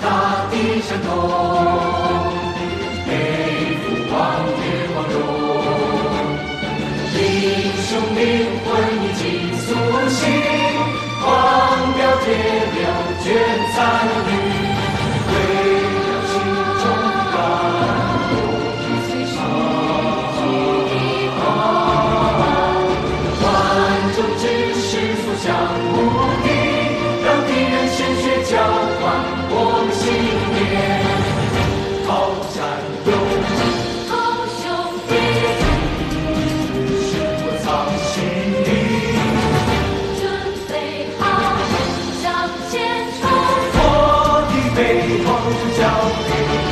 大地震动，北虏往日我中。英雄灵魂已经苏醒，黄骠铁牛绝残余，为了心中大目标，赴江湖。把希望交给。